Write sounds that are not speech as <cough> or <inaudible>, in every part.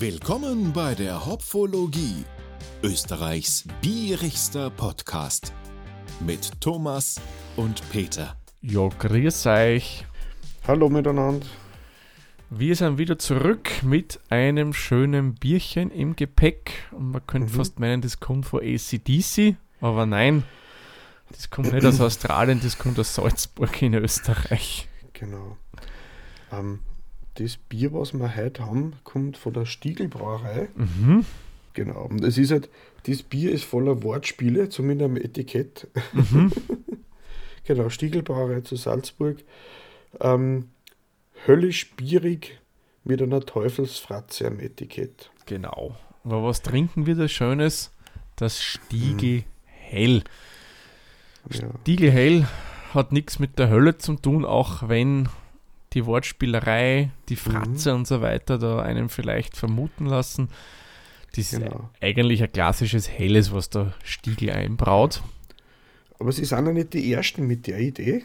Willkommen bei der Hopfologie, Österreichs bierigster Podcast mit Thomas und Peter. Ja, grüß euch. Hallo miteinander. Wir sind wieder zurück mit einem schönen Bierchen im Gepäck. Und man könnte Mhm. fast meinen, das kommt von ACDC, aber nein, das kommt nicht aus <clears throat> Australien, das kommt aus Salzburg in Österreich. Genau. Ähm, das Bier, was wir heute haben, kommt von der Stiegelbrauerei. Mhm. Genau. Und es ist halt, das Bier ist voller Wortspiele, zumindest am Etikett. Mhm. <laughs> genau, Stiegelbrauerei zu Salzburg. Ähm, höllisch bierig mit einer Teufelsfratze am Etikett. Genau. Aber was trinken wir da Schönes? Das Stiegel Hell. Ja. Stiegel Hell hat nichts mit der Hölle zu tun, auch wenn die Wortspielerei, die Fratze und so weiter da einen vielleicht vermuten lassen. Das ist Genau. eigentlich ein klassisches Helles, was der Stiegel einbraut. Aber sie sind ja nicht die Ersten mit der Idee.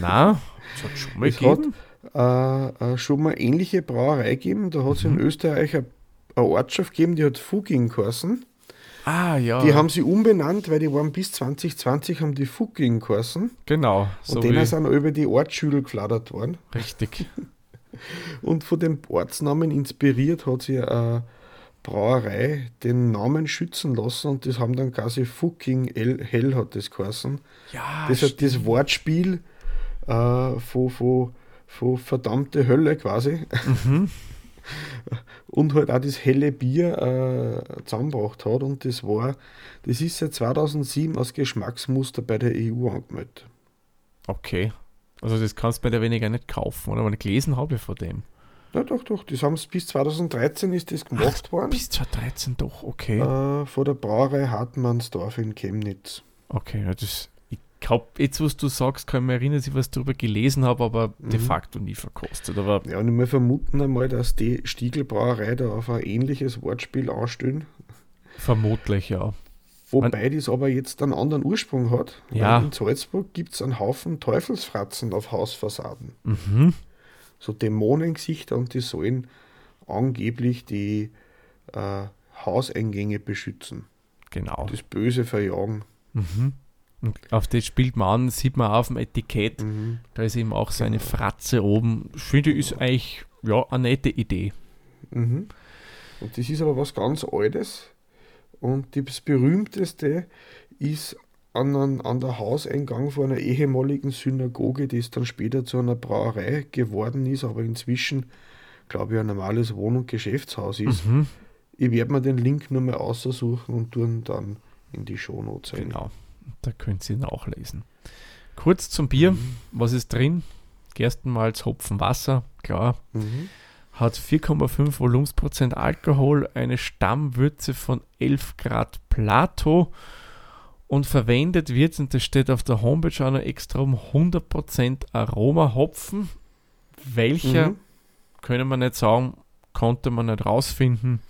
Na, es hat schon mal <laughs> Es hat gegeben. äh, äh, schon mal ähnliche Brauerei gegeben. Da hat es Mhm. in Österreich eine, eine Ortschaft gegeben, die hat Fuging geheißen. Ah, ja. Die haben sie umbenannt, weil die waren bis 2020 haben die Fuging geheißen. genau, so und denen sind über die Ortsschüler gefladert worden. richtig. <laughs> Und von dem Ortsnamen inspiriert hat sie eine Brauerei den Namen schützen lassen und das haben dann quasi Fucking El- Hell hat das geheißen. Ja, Das hat das Wortspiel äh, von, von, von verdammte Hölle quasi mhm. <laughs> und halt auch das helle Bier äh, zusammengebracht hat und das war, das ist seit 2007 als Geschmacksmuster bei der EU angemeldet. Okay. Also das kannst du mehr oder weniger nicht kaufen, oder? Weil gelesen habe ich von dem. Ja, doch, doch, das haben sie bis 2013 ist das gemacht worden. Bis 2013 doch, okay. Äh, von der Brauerei Hartmannsdorf in Chemnitz. Okay, ja, das, ich glaube, jetzt, was du sagst, kann ich mich erinnern, dass ich was darüber gelesen habe, aber de Mhm. facto nie verkostet. Aber Ja, und wir vermuten einmal, dass die Stiegelbrauerei da auf ein ähnliches Wortspiel anstellen. vermutlich, ja. Wobei das aber jetzt einen anderen Ursprung hat. Ja. In Salzburg gibt es einen Haufen Teufelsfratzen auf Hausfassaden. Mhm. So Dämonengesichter und die sollen angeblich die äh, Hauseingänge beschützen. Genau. Das Böse verjagen. Mhm. Und auf das spielt man an, sieht man auf dem Etikett, Mhm. da ist eben auch so eine Fratze oben. Ich finde, ist eigentlich ja, eine nette Idee. Mhm. Und das ist aber was ganz Altes. Und das berühmteste ist an, an, der Hauseingang von einer ehemaligen Synagoge, die es dann später zu einer Brauerei geworden ist, aber inzwischen, glaube ich, ein normales Wohn- und Geschäftshaus ist. Mhm. Ich werde mir den Link nur mal aussuchen und tun dann in die Shownotes. Genau. Da könnt ihr nachlesen. Kurz zum Bier. Mhm. Was ist drin? Gerstenmalz, Hopfen, Wasser, klar. Mhm. hat 4,5 Volumensprozent Alkohol, eine Stammwürze von 11 Grad Plato und verwendet wird, und das steht auf der Homepage auch noch extra um 100% Aromahopfen. Welcher, Mhm. können wir nicht sagen, konnte man nicht rausfinden.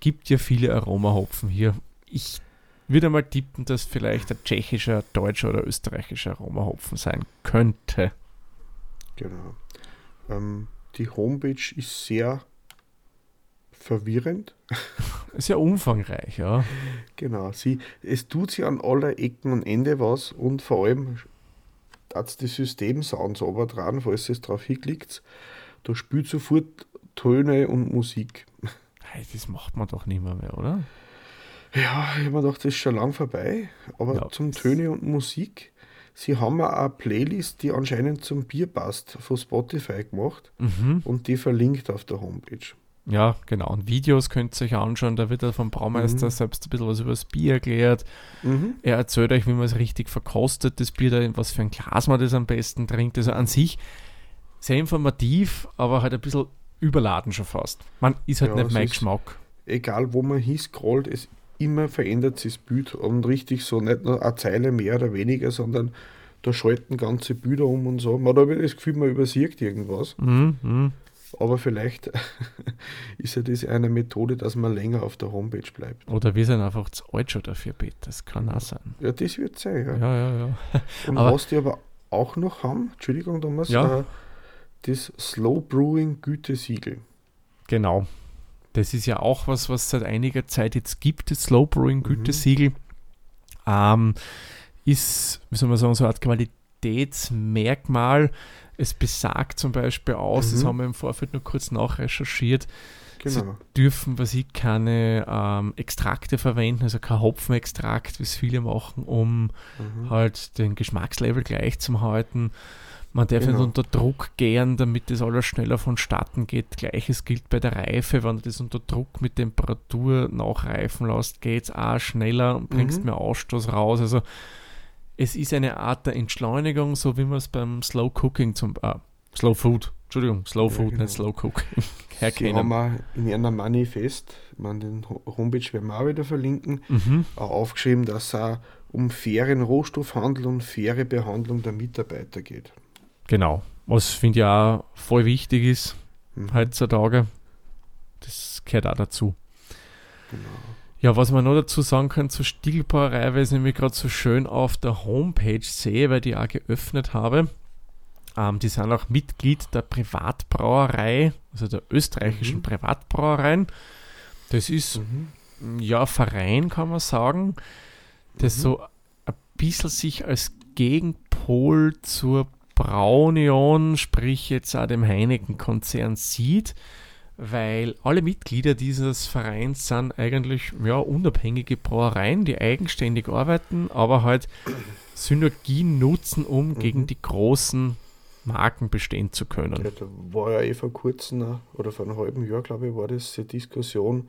Gibt ja viele Aromahopfen hier. Ich würde mal tippen, dass vielleicht ein tschechischer, deutscher oder österreichischer Aromahopfen sein könnte. Genau. Ähm, die Homepage ist sehr verwirrend. <laughs> Ja umfangreich, ja. Genau, sie, es tut sie an aller Ecken und Ende was und vor allem hat die Systemsounds aber dran, falls es drauf hinklickt. Da spielt sofort Töne und Musik. <laughs> Hey, das macht man doch nicht mehr, mehr oder? Ja, ich habe mir gedacht, das ist schon lang vorbei, aber Ja, zum Töne und Musik. Sie haben auch eine Playlist, die anscheinend zum Bier passt, von Spotify gemacht Mhm. und die verlinkt auf der Homepage. Ja, genau. Und Videos könnt ihr euch anschauen. Da wird er vom Braumeister Mhm. selbst ein bisschen was über das Bier erklärt. Mhm. Er erzählt euch, wie man es richtig verkostet, das Bier, da, in was für ein Glas man das am besten trinkt. Also an sich sehr informativ, aber halt ein bisschen überladen schon fast. Man ist halt Ja, nicht mein Geschmack. egal wo man hinscrollt, es immer verändert sich das Bild und richtig so nicht nur eine Zeile mehr oder weniger, sondern da schalten ganze Bilder um und so. Man hat aber das Gefühl, man übersieht irgendwas. Mhm, mhm. Aber vielleicht <laughs> ist ja das eine Methode, dass man länger auf der Homepage bleibt. Oder wir sind einfach zu alt schon dafür, Pete. Das kann auch sein. Ja, das wird sein. Ja. Ja, ja, ja. <laughs> Und aber- was die aber auch noch haben, Entschuldigung Thomas, Ja. äh, das Slow Brewing Gütesiegel. Genau. Das ist ja auch was, was seit einiger Zeit jetzt gibt, das Slow Brewing Gütesiegel. Ähm, ist, wie soll man sagen, so eine Art Qualitätsmerkmal. Es besagt zum Beispiel aus, das Mhm. haben wir im Vorfeld nur kurz nachrecherchiert, Sie Genau. dürfen, was ich, keine ähm, Extrakte verwenden, also kein Hopfenextrakt, wie es viele machen, um Mhm. halt den Geschmackslevel gleich zu halten. Man darf nicht Genau. unter Druck gären, damit das alles schneller vonstatten geht. Gleiches gilt bei der Reife. Wenn du das unter Druck mit Temperatur nachreifen lässt, geht es auch schneller und bringst Mhm. mehr Ausstoß raus. Also es ist eine Art der Entschleunigung, so wie man es beim Slow Cooking zum äh, Slow Food, Entschuldigung, Slow Ja, Food, genau. nicht Slow Cooking, <laughs> Sie herkennen. haben auch in ihrem Manifest, man den Ho- Homepage werden wir auch wieder verlinken, Mhm. auch aufgeschrieben, dass es auch um fairen Rohstoffhandel und faire Behandlung der Mitarbeiter geht. Genau. Was finde ich auch voll wichtig ist Mhm. heutzutage. Das gehört auch dazu. Genau. Ja, was man noch dazu sagen kann zur Stiegelbrauerei, weil ich es nämlich gerade so schön auf der Homepage sehe, weil die auch geöffnet habe. Ähm, die sind auch Mitglied der Privatbrauerei, also der österreichischen Mhm. Privatbrauereien. Das ist Mhm. ja ein Verein, kann man sagen, das Mhm. so ein bisschen sich als Gegenpol zur Braunion, sprich jetzt auch dem Heineken-Konzern sieht, weil alle Mitglieder dieses Vereins sind eigentlich ja, unabhängige Brauereien, die eigenständig arbeiten, aber halt Synergien nutzen, um Mhm. gegen die großen Marken bestehen zu können. Ja, da war ja eh vor kurzem äh, oder vor einem halben Jahr, glaube ich, war das eine Diskussion,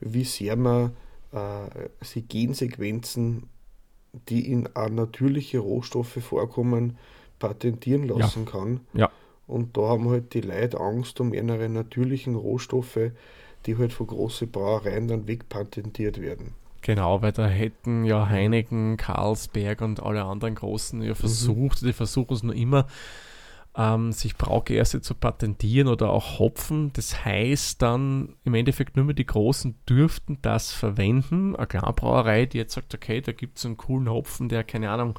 wie sehr man äh, die Gensequenzen, die in auch natürliche Rohstoffe vorkommen, patentieren lassen kann. Ja. Und da haben halt die Leute Angst um ihre natürlichen Rohstoffe, die halt von großen Brauereien dann wegpatentiert werden. Genau, weil da hätten ja Heineken, Carlsberg und alle anderen Großen ja versucht, die versuchen es nur immer, ähm, sich Braugerste zu patentieren oder auch Hopfen. Das heißt dann im Endeffekt nur mehr die Großen dürften das verwenden. Eine Kleinbrauerei, die jetzt sagt, okay, da gibt es einen coolen Hopfen, der, keine Ahnung,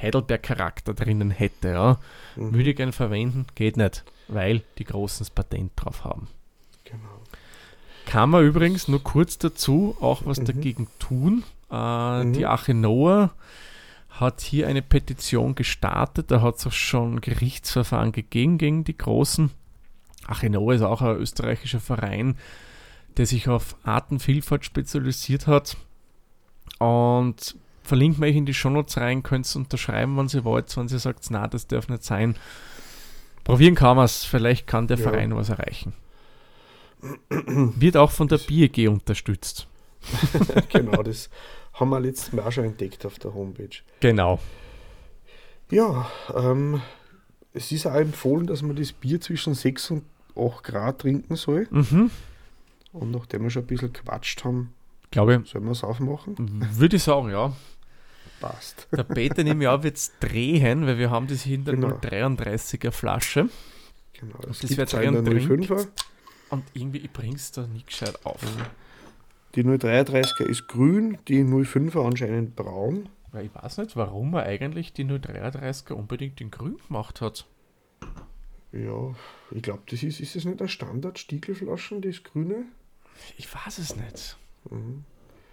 Heidelberg-Charakter drinnen hätte, ja. Mhm. Würde ich gerne verwenden, geht nicht, weil die Großen das Patent drauf haben. Genau. Kann man übrigens nur kurz dazu auch was Mhm. dagegen tun. Äh, Mhm. Die Achenoa hat hier eine Petition gestartet. Da hat es auch schon Gerichtsverfahren gegeben gegen die Großen. Achenoa ist auch ein österreichischer Verein, der sich auf Artenvielfalt spezialisiert hat. Und verlinkt mir euch in die Shownotes rein, könnt ihr unterschreiben, wenn ihr wollt, wenn ihr sagt, na, das darf nicht sein. Probieren kann man es, vielleicht kann der Ja. Verein was erreichen. Wird auch von der BIEG unterstützt. <laughs> genau, das haben wir letztes Mal auch schon entdeckt auf der Homepage. Genau. Ja, ähm, es ist auch empfohlen, dass man das Bier zwischen 6 und 8 Grad trinken soll. Mhm. Und nachdem wir schon ein bisschen quatscht haben, Glaube sollen wir es aufmachen? würde ich sagen, ja. Passt. Der Peter nehme ich auch jetzt drehen, weil wir haben das hier in der Genau. 033er Flasche. Genau, das das wird es der drin 05er. Und irgendwie, ich bring's da nicht gescheit auf. Die 033er ist grün, die 05er anscheinend braun. Weil ich weiß nicht, warum er eigentlich die 033er unbedingt in grün gemacht hat. Ja, ich glaube, das ist, ist das nicht eine Standard-Stiegelflaschen, das grüne? Ich weiß es nicht. Mhm.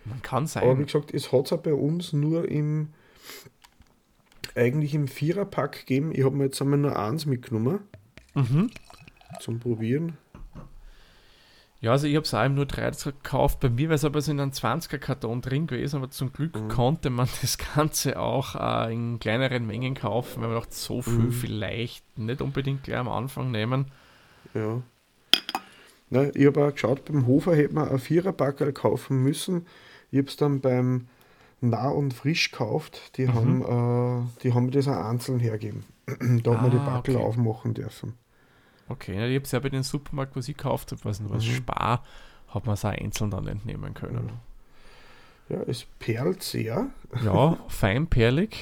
Man kann Aber wie sein. gesagt, es hat es auch bei uns nur im eigentlich im Viererpack gegeben. Ich habe mir jetzt einmal nur eins mitgenommen Mhm. zum Probieren. Ja, also ich habe es auch im 033er gekauft. Bei mir wäre es aber so in einem 20er Karton drin gewesen, aber zum Glück Mhm. konnte man <laughs> das Ganze auch äh, in kleineren Mengen kaufen, weil man dachte, so viel Mhm. vielleicht nicht unbedingt gleich am Anfang nehmen. Ja. Na, ich habe auch geschaut, beim Hofer hätte man ein Viererpackerl kaufen müssen. Ich habe es dann beim Nah und Frisch gekauft. Die, Mhm. haben, äh, die haben mir das auch einzeln hergeben. <clears throat> da hat man die Ah, Backel okay. aufmachen dürfen. Okay, ja, ich habe es ja bei den Supermarkt, was ich gekauft habe, was nur was Mhm. Spar, hat man es auch einzeln dann entnehmen können. Ja, es perlt sehr. <laughs> Ja, feinperlig.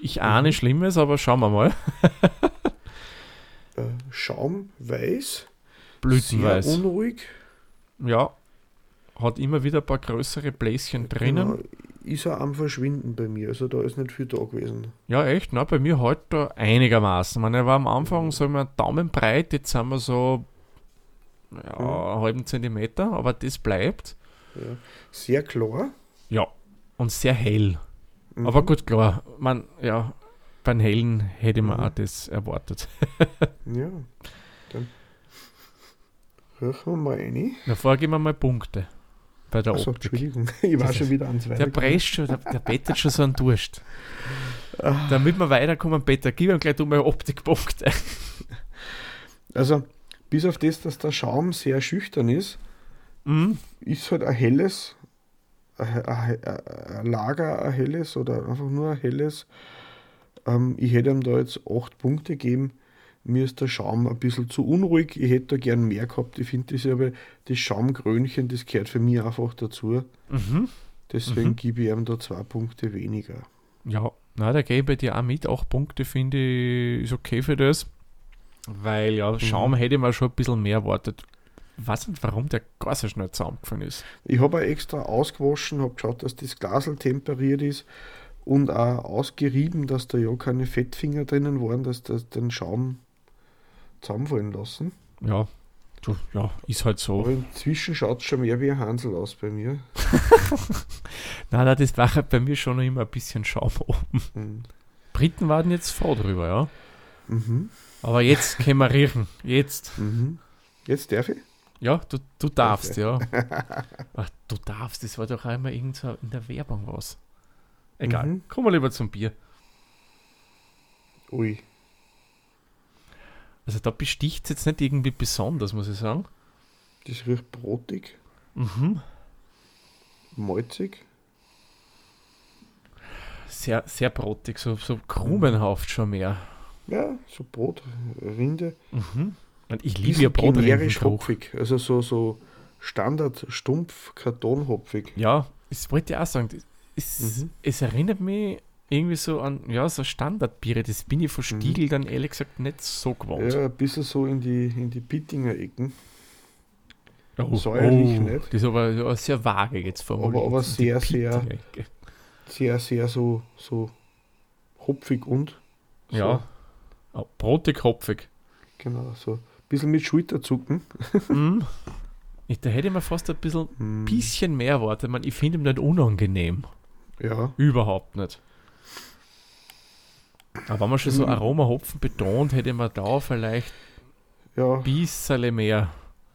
Ich Mhm. ahne Schlimmes, aber schauen wir mal. Äh, Schaum weiß. Blütenweiß. Sehr unruhig. Ja, hat immer wieder ein paar größere Bläschen drinnen. Genau, ist er am Verschwinden bei mir. Also da ist nicht viel da gewesen. Ja, echt, na, bei mir heute da einigermaßen. Ich meine, er war am Anfang so immer daumenbreit, jetzt sind wir so ja, einen halben Zentimeter, aber das bleibt. Ja. Sehr klar. Ja, und sehr hell. Mhm. Aber gut, klar, man, ja, beim Hellen hätte man Mhm. auch das erwartet. <laughs> Ja. Dann riechen wir mal rein. Davor geben wir mal Punkte bei der Achso, Optik. Entschuldigung. <laughs> Ich war Das schon wieder ans Der Weiter. presst schon, der, der bettet schon so einen Durst. Ah. Damit wir weiterkommen, Peter, gib ihm gleich mal Optikpunkte. Also, bis auf das, dass der Schaum sehr schüchtern ist, Mhm. ist halt ein helles, ein, ein, ein Lager, ein helles oder einfach nur ein helles. Ähm, ich hätte ihm da jetzt 8 Punkte gegeben. Mir ist der Schaum ein bisschen zu unruhig. Ich hätte da gern mehr gehabt. Ich finde das aber, das Schaumkrönchen, das gehört für mich einfach dazu. Mhm. Deswegen Mhm. gebe ich ihm da zwei Punkte weniger. Ja, na, da gehe ich bei dir auch mit. Acht Punkte finde ich ist okay für das. Weil ja, Schaum hätte ich mir schon ein bisschen mehr erwartet. Weiß nicht, warum der gar so schnell zusammengefallen ist. Ich habe auch extra ausgewaschen, habe geschaut, dass das Glasel temperiert ist und auch ausgerieben, dass da ja keine Fettfinger drinnen waren, dass das den Schaum zusammenfallen lassen. Ja, du, ja, ist halt so. Aber inzwischen schaut es schon mehr wie ein Hansel aus bei mir. <laughs> Nein, nein, das war halt bei mir schon immer ein bisschen Schaum oben. Mhm. Briten waren jetzt froh drüber, ja. Mhm. Aber jetzt können wir riechen. Jetzt. Mhm. Jetzt darf ich? Ja, du, du darfst, ja. <laughs> Ach, du darfst, das war doch einmal irgend so in der Werbung was. Egal, Mhm. kommen wir lieber zum Bier. Ui. Also da besticht es jetzt nicht irgendwie besonders, muss ich sagen. Das riecht brotig, Mhm. malzig. Sehr, sehr brotig, so, so krumenhaft schon mehr. Ja, so Brot, Rinde. Mhm. Und ich liebe ja generisch Brotrindengeruch. hopfig. Also so, so Standard, stumpf, kartonhopfig. Ja, das wollte ich auch sagen. Es, Mhm. es erinnert mich irgendwie so an, ja, so Standardbiere. Das bin ich von Mhm. Stiegel dann ehrlich gesagt nicht so gewohnt. Ja, ein bisschen so in die, in die Bittinger Ecken. Oh, säuerlich nicht. Das ist aber ja, sehr vage jetzt formuliert. aber Die sehr, sehr-. Sehr, sehr so, so hopfig und. So, Ja. Oh, brotig, hopfig. Genau, so ein bisschen mit Schulterzucken. mm. ich, da hätte ich mir fast ein bisschen, Mm, bisschen mehr erwartet. Man, ich finde ihn nicht unangenehm. Ja, Überhaupt nicht. Aber wenn man schon so Mhm. Aroma-Hopfen betont, hätte man da vielleicht ja, ein bisschen mehr.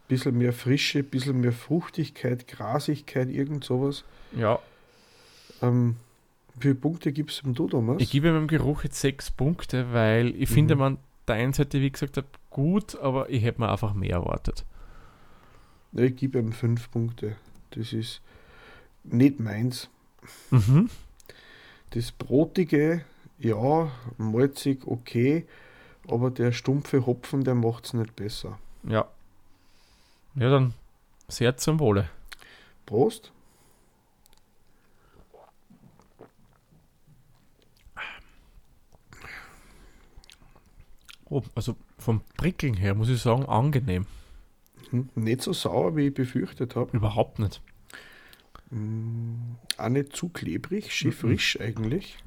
bisschen mehr Frische, bisschen mehr Fruchtigkeit, Grasigkeit, irgend sowas. Ja, Ähm, wie viele Punkte gibst du du, Thomas? ich gebe meinem Geruch jetzt sechs Punkte, weil ich finde, Mhm. man der einen Seite, wie gesagt, habe, gut, aber ich hätte mir einfach mehr erwartet. Ich gebe ihm fünf Punkte. Das ist nicht meins. Mhm. Das Brotige, ja, malzig, okay, aber der stumpfe Hopfen, der macht es nicht besser. Ja. Ja, dann sehr zum Wohle. Prost. Oh, also vom Prickeln her muss ich sagen, angenehm. Hm, Nicht so sauer, wie ich befürchtet habe. Überhaupt nicht. Mm, Auch nicht zu klebrig, schön Mhm. frisch eigentlich.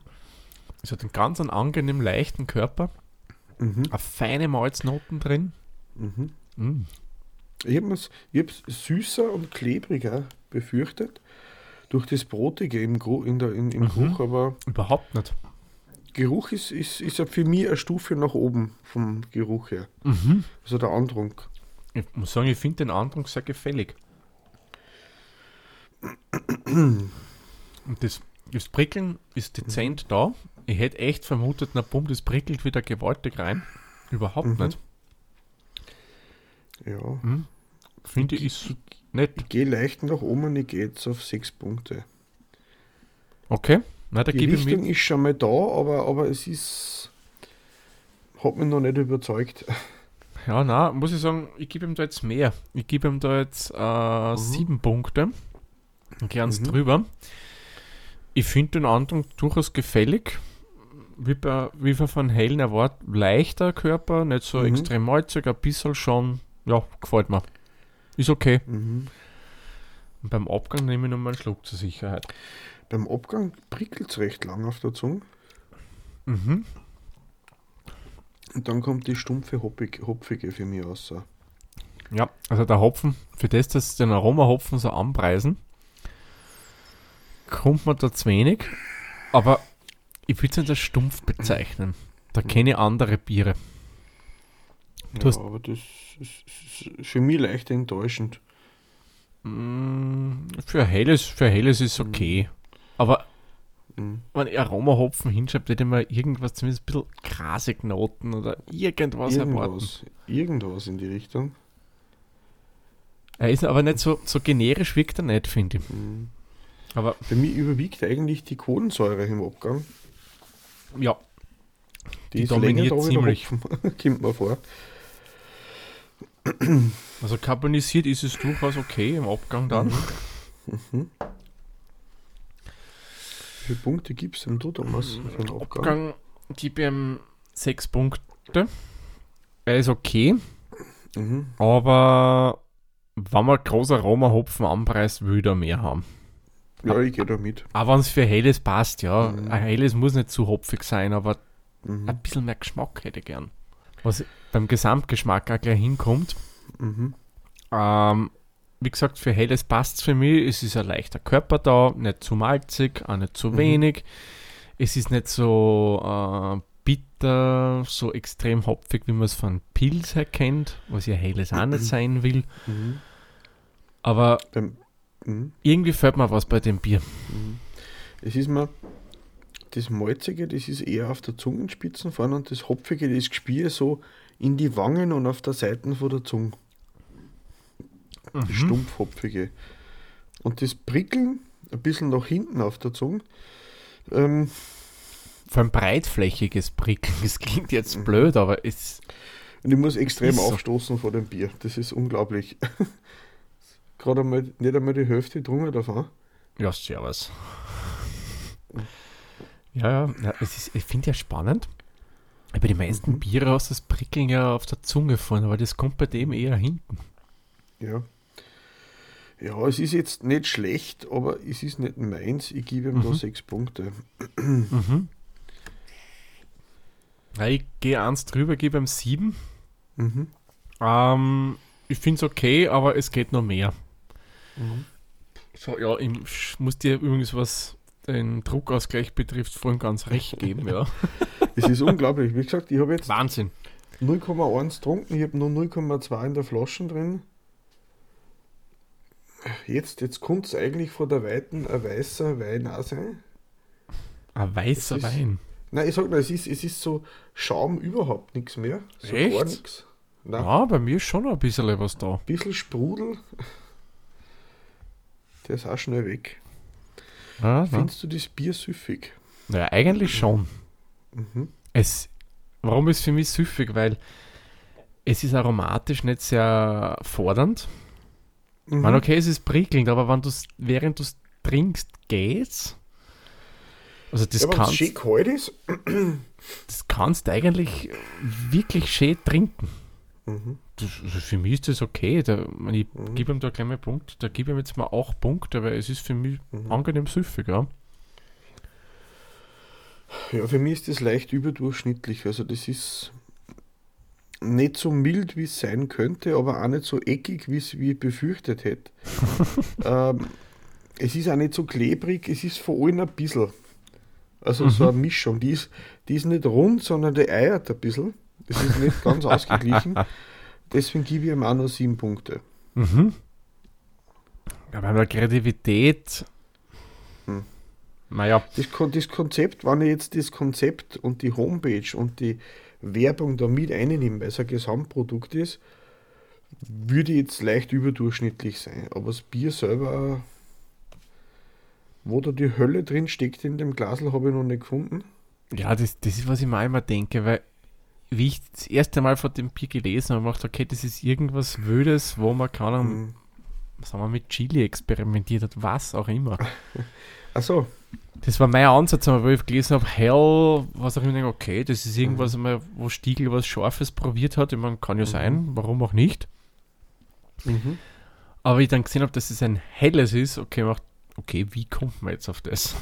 Es hat einen ganz einen angenehm leichten Körper, Mhm. eine feine Malznoten drin. Mhm. Mm. Ich habe es süßer und klebriger befürchtet. Durch das Brotige im, Gro in der, in, im Mhm. Geruch, aber Überhaupt nicht. Geruch ist, ist, ist ja für mich eine Stufe nach oben vom Geruch her. Mhm. Also der Andrunk. Ich muss sagen, ich finde den Andruck sehr gefällig. <clears throat> Und das, das Prickeln ist dezent da. Ich hätte echt vermutet, na bumm, das prickelt wieder gewaltig rein. Überhaupt Mhm. nicht. Ja. Mhm. Finde ich ist nett. Ich gehe leicht nach oben und ich gehe jetzt auf sechs Punkte. Okay, na, da Die gebe ich Richtung mit. ist schon mal da, aber, aber es ist. Hat mich noch nicht überzeugt. Ja, na, muss ich sagen, ich gebe ihm da jetzt mehr. Ich gebe ihm da jetzt äh, sieben Punkte. Ganz Mhm. drüber. Ich finde den Andruck durchaus gefällig. Wie, bei, wie wir von Hellen erwartet, leichter Körper, nicht so Mhm. extrem malzig, ein bisschen schon, ja, gefällt mir. Ist okay. Mhm. Und beim Abgang nehme ich noch mal einen Schluck zur Sicherheit. Beim Abgang prickelt es recht lang auf der Zunge. Mhm. Und dann kommt die stumpfe Hopfig, Hopfige für mich raus. Ja, also der Hopfen, für das, dass den Aromahopfen so anpreisen, kommt man da zu wenig. Aber ich würde es nicht als stumpf bezeichnen. Da kenne ich andere Biere. Du Ja, hast- aber das ist, ist für mich leicht enttäuschend. Mm, Für helles, für helles ist okay. Aber Mhm. wenn ich Aromahopfen hinschreibe, hätte man irgendwas, zumindest ein bisschen grasig Noten oder irgendwas erwarten. Irgendwas, irgendwas in die Richtung. Er ist aber nicht so, so generisch wirkt er nicht, finde ich. Mhm. Aber Bei mir überwiegt eigentlich die Kohlensäure im Abgang. Ja, Die, Die ist dominiert ziemlich. <laughs> Kommt mir vor. also carbonisiert ist es durchaus okay im Abgang dann. Mhm. Wie viele Punkte gibt es denn du, Thomas, für den Abgang? Abgang gebe ich ihm 6 Punkte. Er ist okay, Mhm. aber wenn man großer Aromahopfen anpreist, würde er mehr haben. Ja, ich gehe da mit. Aber wenn es für helles passt, ja. Mhm. Ein helles muss nicht zu hopfig sein, aber Mhm. ein bisschen mehr Geschmack hätte ich gern. Was beim Gesamtgeschmack auch gleich hinkommt. Mhm. Ähm, wie gesagt, für helles passt es für mich. Es ist ein leichter Körper da, nicht zu malzig, auch nicht zu Mhm. wenig. Es ist nicht so äh, bitter, so extrem hopfig, wie man es von Pilz her kennt, was ja helles auch nicht <clears throat> sein will. Mhm. Aber Beim, mhm. irgendwie fällt mir was bei dem Bier. Mhm. Es ist mir, das Malzige, das ist eher auf der Zungenspitzen vorne und das Hopfige, das Gespiel so in die Wangen und auf der Seite von der Zunge. Das Mhm. Stumpfhopfige. Und das Prickeln ein bisschen nach hinten auf der Zunge. Ähm, Für ein breitflächiges Prickeln. Das klingt Mhm. jetzt blöd, aber es und ich muss extrem Ist so. aufstoßen vor dem Bier. Das ist unglaublich. <laughs> Gerade einmal, nicht einmal die Hälfte drungen davon. Ja, servus. Ja, ja, ja es ist, ich finde ja spannend. Bei den meisten Mhm. Biere hast du das Prickeln ja auf der Zunge vorne, aber das kommt bei dem eher hinten. Ja. Ja, es ist jetzt nicht schlecht, aber es ist nicht meins. Ich gebe ihm da Mhm. sechs Punkte. Mhm. Ja, ich gehe eins drüber, gebe ihm sieben. Mhm. Ähm, ich finde es okay, aber es geht noch mehr. Mhm. So, ja, ich muss dir übrigens, was den Druckausgleich betrifft, vorhin ganz recht geben, ja. <laughs> Es ist unglaublich. Wie gesagt, ich habe jetzt Wahnsinn. 0,1 getrunken, ich habe nur 0,2 in der Flasche drin. Jetzt, jetzt kommt es eigentlich von der Weiten ein weißer Wein auch sein. Ein weißer ist- Wein. Nein, ich sag nur, es ist, es ist so Schaum überhaupt nichts mehr. So Echt? gar nichts. Nein, Ja, bei mir ist schon noch ein bisschen was da. ein bisschen Sprudel. Der ist auch schnell weg. Ja. Findest du das Bier süffig? Naja, eigentlich schon. Mhm. Es, warum ist für mich süffig? Weil es ist aromatisch nicht sehr fordernd. Mhm. Man, okay, es ist prickelnd, aber wenn du's, während du es trinkst, geht's. Also das, ja, es kannst, schön kalt ist. das kannst du eigentlich wirklich schön trinken. Mhm. Also für mich ist das okay. Da, ich Mhm. gebe ihm da gleich mal Punkt. Da gebe ich ihm jetzt mal auch Punkte, weil es ist für mich Mhm. angenehm süffig. Ja. Ja, für mich ist das leicht überdurchschnittlich. Also das ist nicht so mild, wie es sein könnte, aber auch nicht so eckig, wie es wie ich befürchtet hätte. <laughs> ähm, es ist auch nicht so klebrig, es ist vor allem ein bisschen. Also so eine Mischung. Die ist, die ist nicht rund, sondern die eiert ein bisschen. Das ist nicht ganz <laughs> ausgeglichen. Deswegen gebe ich ihm auch nur sieben Punkte. Mhm. Ja, bei der Kreativität. Hm. Naja, Das, das Konzept, wenn ich jetzt das Konzept und die Homepage und die Werbung da mit einnehme, weil es ein Gesamtprodukt ist, würde jetzt leicht überdurchschnittlich sein. Aber das Bier selber, wo da die Hölle drin steckt in dem Glasl, habe ich noch nicht gefunden. ja, das, das ist, was ich mir immer denke, weil wie ich das erste Mal von dem Bier gelesen habe, habe ich gedacht, okay, das ist irgendwas Wödes, wo man kann, Mhm. sagen wir, mit Chili experimentiert hat, was auch immer. <laughs> Achso, Das war mein Ansatz, aber wo ich gelesen habe, Hell, was auch immer, okay, das ist irgendwas, einmal, wo Stiegel was Scharfes probiert hat. Ich meine, kann ja sein, warum auch nicht. mhm. Aber ich dann gesehen habe, dass es ein helles ist, okay, macht, okay, wie kommt man jetzt auf das?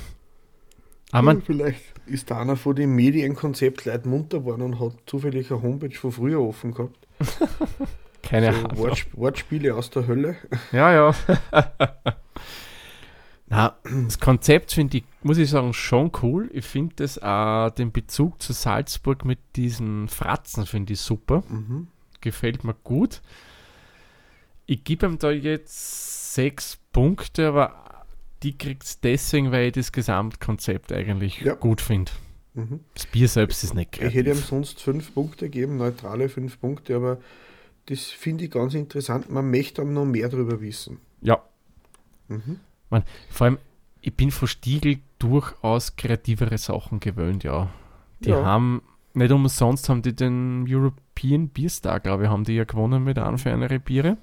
Aber vielleicht ist da einer von den Medienkonzept Leute munter geworden und hat zufällig eine Homepage von früher offen gehabt. <laughs> Keine so Ahnung. Wortsp Wortspiele aus der Hölle. Ja, ja. <laughs> Na, das Konzept finde ich, muss ich sagen, schon cool. Ich finde das auch den Bezug zu Salzburg mit diesen Fratzen finde ich super. Mhm. Gefällt mir gut. Ich gebe ihm da jetzt sechs Punkte, aber die kriegt es deswegen, weil ich das Gesamtkonzept eigentlich Ja. gut finde. Mhm. Das Bier selbst ist nicht Ich hätte ihm kreativ. sonst fünf Punkte gegeben, neutrale fünf Punkte, aber das finde ich ganz interessant. Man möchte dann noch mehr darüber wissen. Ja, Mhm. vor allem, ich bin von Stiegel durchaus kreativere Sachen gewöhnt, ja. Die Ja. haben, nicht umsonst haben die den European Beer Star, glaube ich, haben die ja gewonnen mit einem für ihre Biere.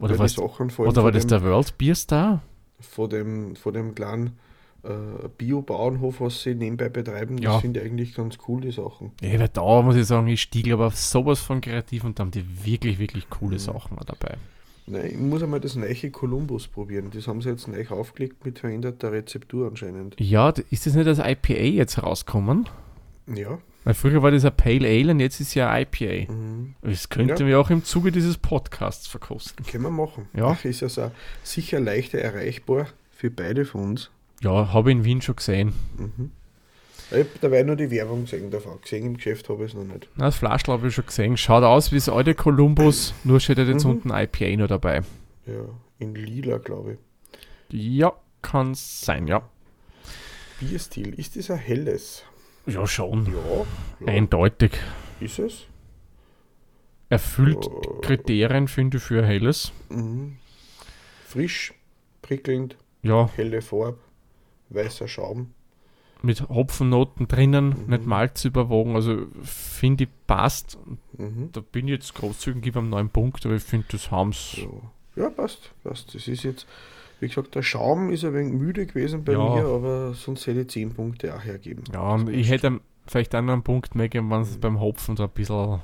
Oder, vor allem oder war das der World Beer Star? Vor dem, vor dem kleinen äh, Bio-Bauernhof, was sie nebenbei betreiben, Ja. das finde ich eigentlich ganz cool, die Sachen. Ja, weil da muss ich sagen, ist Stiegel aber sowas von kreativ und da haben die wirklich, wirklich coole Mhm. Sachen dabei. Nein, ich muss einmal das neue Columbus probieren. Das haben sie jetzt neu aufgelegt mit veränderter Rezeptur anscheinend. Ja, ist das nicht als IPA jetzt rauskommen? Ja. Weil früher war das ein Pale Ale und jetzt ist ja ein IPA. Mhm. Das könnten Ja. wir auch im Zuge dieses Podcasts verkosten. Können wir machen. Ja. Ist ja so sicher leichter erreichbar für beide von uns. Ja, habe ich in Wien schon gesehen. Mhm. Ich habe dabei nur die Werbung gesehen davon. Gesehen im Geschäft habe ich es noch nicht. Na, das Flaschel habe ich schon gesehen. Schaut aus wie das alte Columbus, nur steht jetzt Mhm. unten IPA noch dabei. Ja, in lila, glaube Ja, kann sein, ja. ich. Bierstil, ist das ein helles? Ja, schon. Ja, ja. Eindeutig. ist es? Erfüllt Ja. Kriterien, finde ich, für helles. Mhm. Frisch, prickelnd, Ja, helle Farbe, weißer Schaum. mit Hopfennoten drinnen, Mhm. nicht Malz überwogen. Also finde ich passt. Mhm. Da bin ich jetzt großzügig, gebe am neuen Punkt, aber ich finde, das haben sie. Ja. ja, passt, passt. Das ist jetzt, wie gesagt, der Schaum ist ein wenig müde gewesen bei Ja. mir, aber sonst hätte ich 10 Punkte auch hergeben. Ja, und ich hätte vielleicht einen anderen Punkt mehr gegeben, wenn es Mhm. beim Hopfen da ein bisschen.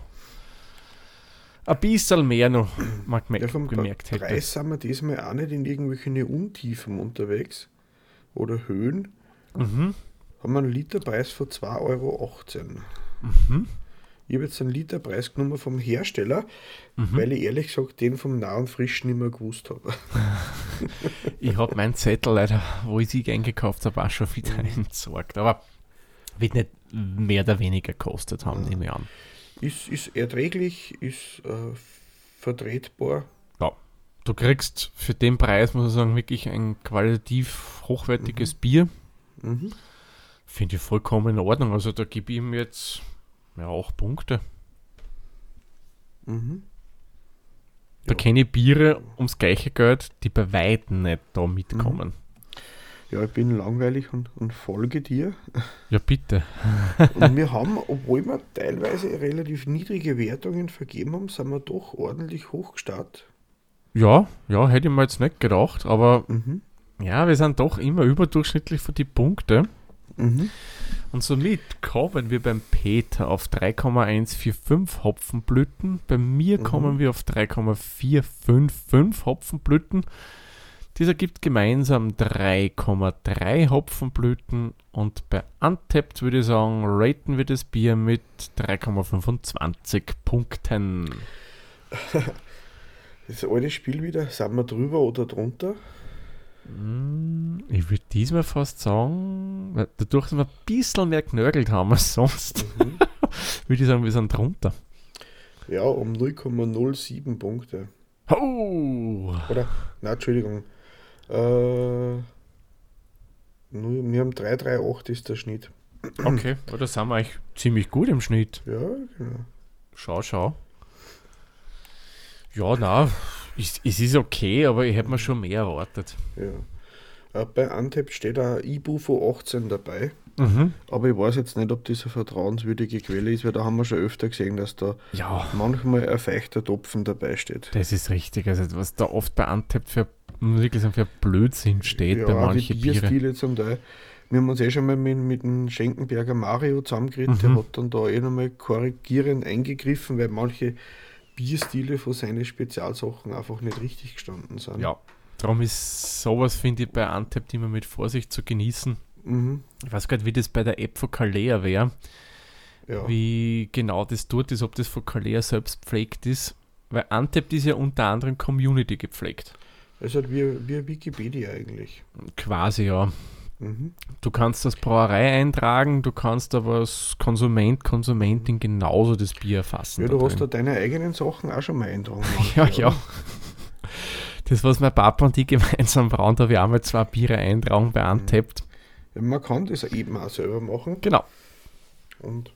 Ein bisschen mehr noch Ja, gemerkt, vom gemerkt hätte. Preis sind wir diesmal auch nicht in irgendwelchen Untiefen unterwegs oder Höhen. Mhm. Haben wir einen Literpreis von 2,18 Euro. Mhm. Ich habe jetzt einen Literpreis genommen vom Hersteller, Mhm. weil ich ehrlich gesagt den vom nahen Frischen nicht mehr gewusst habe. <laughs> Ich habe meinen Zettel leider, wo ich sie eingekauft habe, auch schon Mhm. wieder entsorgt. Aber wird nicht mehr oder weniger gekostet haben, Ja. nehme ich an. Ist, ist erträglich, ist äh, vertretbar. Du kriegst für den Preis, muss ich sagen, wirklich ein qualitativ hochwertiges Bier. Mhm. Finde ich vollkommen in Ordnung. Also da gebe ich ihm jetzt ja, auch Punkte. Mhm. Da Ja. kenne ich Biere ums gleiche Geld, die bei Weitem nicht da mitkommen. Ja, ich bin langweilig und, und folge dir. Ja, bitte. <laughs> Und wir <laughs> haben, obwohl wir teilweise relativ niedrige Wertungen vergeben haben, sind wir doch ordentlich hochgestartet. Ja, ja, hätte ich mir jetzt nicht gedacht, aber Mhm. ja, wir sind doch immer überdurchschnittlich für die Punkte. Mhm. Und somit kommen wir beim Peter auf 3,145 Hopfenblüten. Bei mir Mhm. kommen wir auf 3,455 Hopfenblüten. Dieser gibt gemeinsam 3,3 Hopfenblüten. Und bei Untapped würde ich sagen, raten wir das Bier mit 3,25 Punkten. <laughs> Das alte Spiel wieder, sind wir drüber oder drunter? Mm, Ich würde diesmal fast sagen, dadurch, dass wir ein bisschen mehr genörgelt haben als sonst, Mhm. <laughs> würde ich sagen, wir sind drunter. Ja, um 0,07 Punkte. Oh! Oder, na Entschuldigung. Äh, nur- wir haben 338 ist der Schnitt. Okay, aber da sind wir eigentlich ziemlich gut im Schnitt. Ja, genau. Schau, schau. Ja, na, es, es ist okay, aber ich hätte mir schon mehr erwartet. Ja. Äh, bei Antep steht ein Ibufo 18 dabei. Mhm. Aber ich weiß jetzt nicht, ob das eine vertrauenswürdige Quelle ist, weil da haben wir schon öfter gesehen, dass da Ja, manchmal ein feuchter Topfen dabei steht. das ist richtig. Also, was da oft bei Antep für, muss ich wirklich sagen, für Blödsinn steht bei auch manchen. Bierstile zum Teil. Wir haben uns eh schon mal mit, mit dem Schenkenberger Mario zusammengeredet, der Mhm. hat dann da eh nochmal korrigierend eingegriffen, weil manche Bierstile von seinen Spezialsachen einfach nicht richtig gestanden sind. Ja, darum ist sowas, finde ich, bei Antep immer mit Vorsicht zu genießen. Mhm. Ich weiß gar nicht, wie das bei der App von Kalea wäre, ja. wie genau das dort ist, ob das von Kalea selbst pflegt ist. Weil Untapped ist ja unter anderem Community gepflegt. Also wie, wie Wikipedia eigentlich. Quasi, ja. Mhm. Du kannst das Brauerei eintragen, du kannst aber als Konsument, Konsumentin genauso das Bier erfassen. Ja, da du hast da deine eigenen Sachen auch schon mal eintragen. <laughs> Ja, ja. Das, was mein Papa und ich gemeinsam brauen, da habe ich einmal zwei Biere eintragen bei Untapped. Ja, man kann das eben auch selber machen. Genau. Und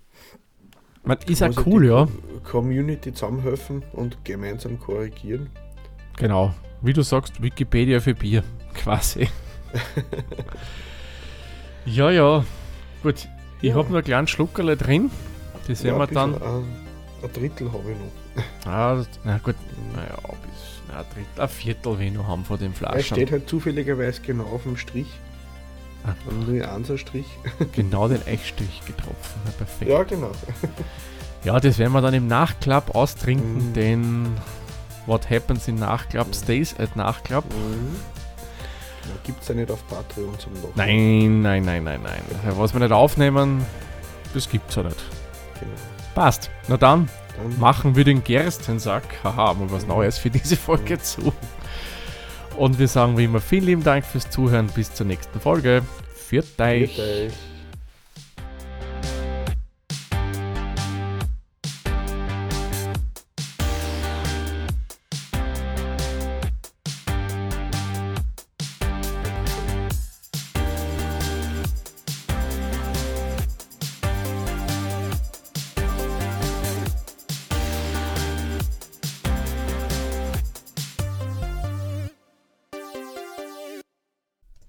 Man, ist auch cool, ja. Community zusammenhelfen und gemeinsam korrigieren. Genau. Wie du sagst, Wikipedia für Bier. <laughs> Quasi. <laughs> ja, ja. Gut. Ich Ja. habe noch einen kleinen Schluckerle drin. Das werden Ja, wir ein dann. Ein, ein Drittel habe ich noch. Ah, na gut. Naja, bis. Na, ein Drittel, ein Viertel, wenn wir noch haben von den Er Flaschen. steht halt zufälligerweise genau auf dem Strich. Ah. Und nur ein Strich. <laughs> Genau den Eichstrich getroffen. Na, perfekt. Ja, genau. Ja, das werden wir dann im Nachklapp austrinken, Mhm. denn What Happens in Nachklapp stays at Nachklapp. Mhm. Gibt es ja nicht auf Patreon zum Nachhinein. Nein, nein, nein, nein, nein. Was wir nicht aufnehmen, das gibt's ja nicht. Genau. Passt. Na dann Dann machen wir den Gerstensack. Haha, mal was Neues für diese Folge zu. Und wir sagen wie immer vielen lieben Dank fürs Zuhören. Bis zur nächsten Folge. Für euch. Viert euch.